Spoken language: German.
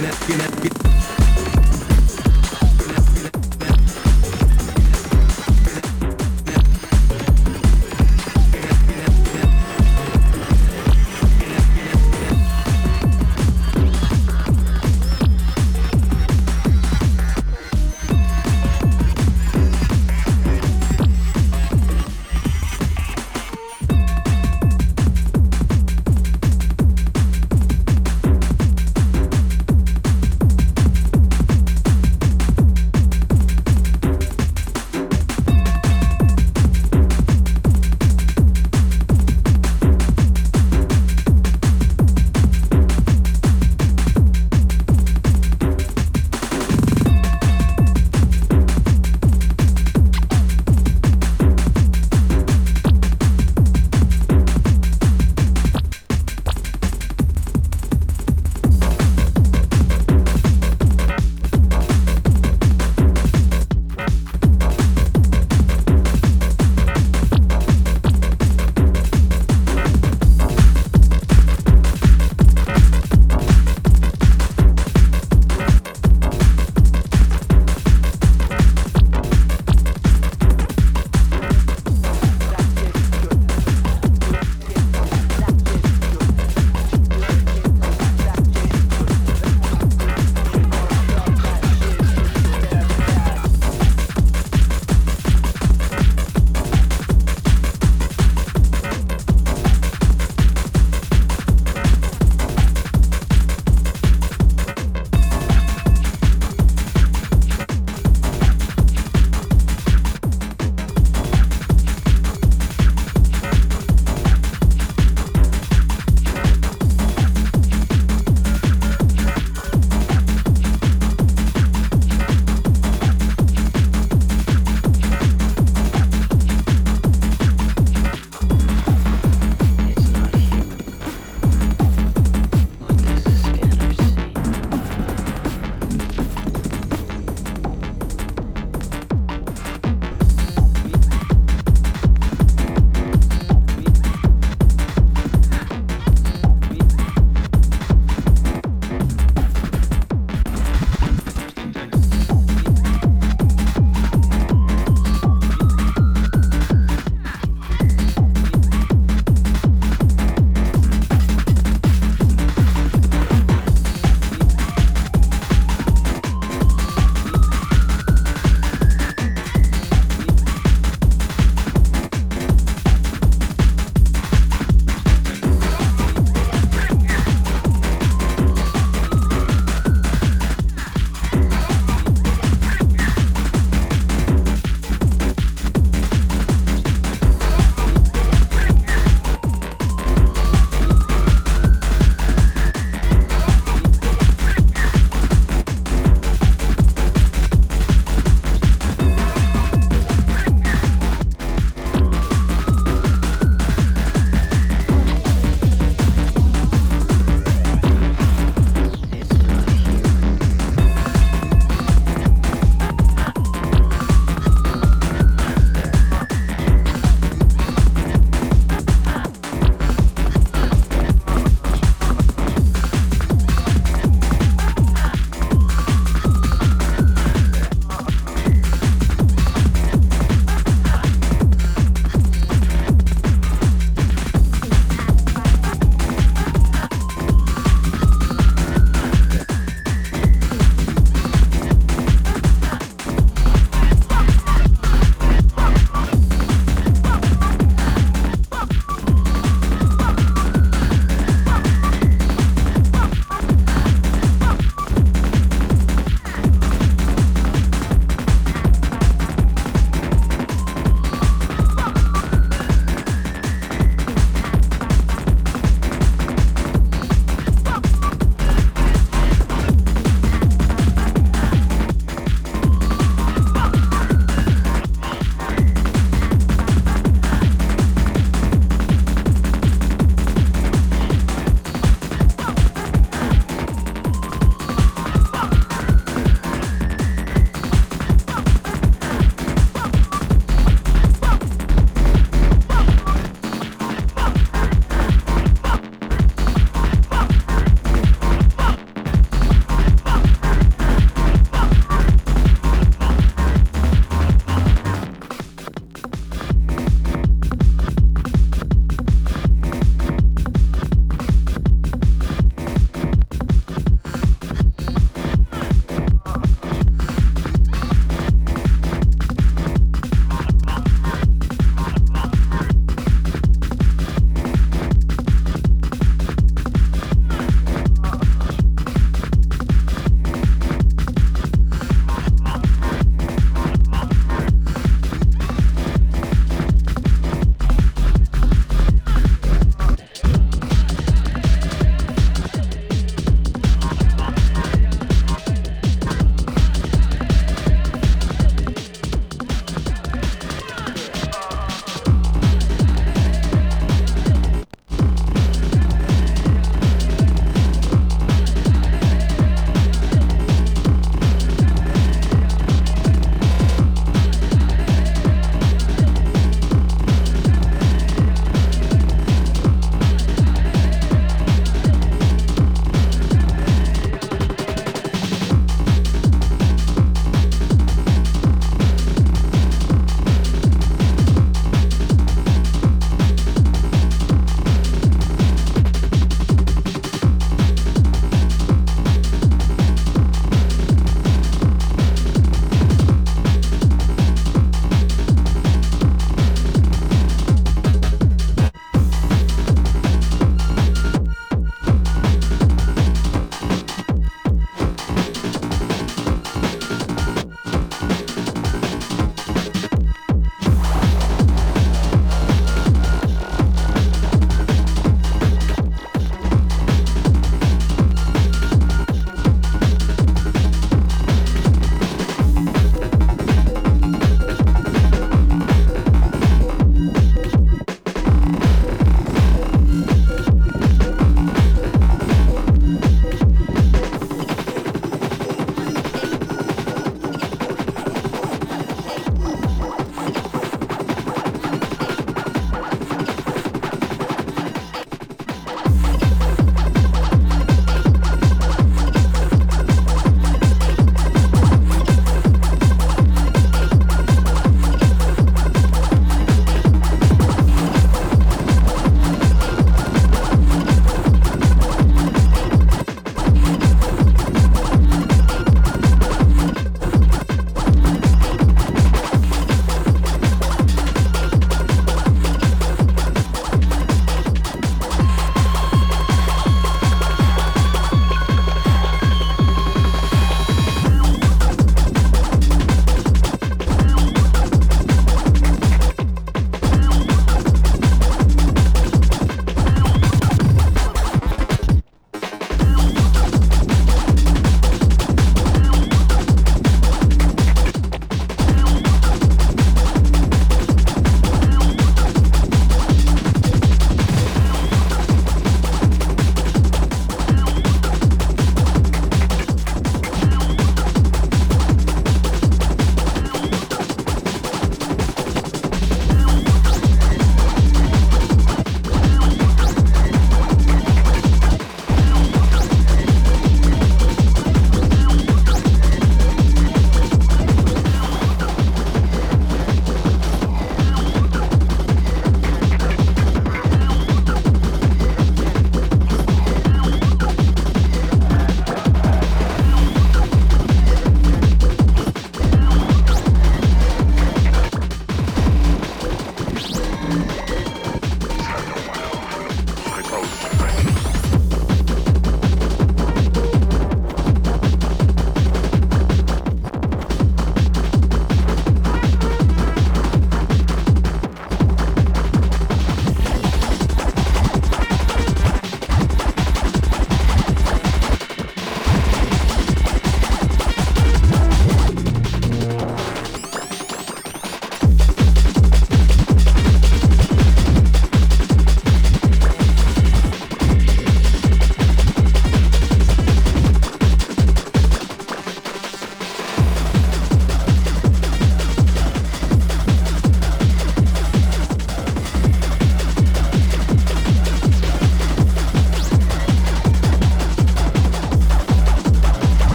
get it, get it.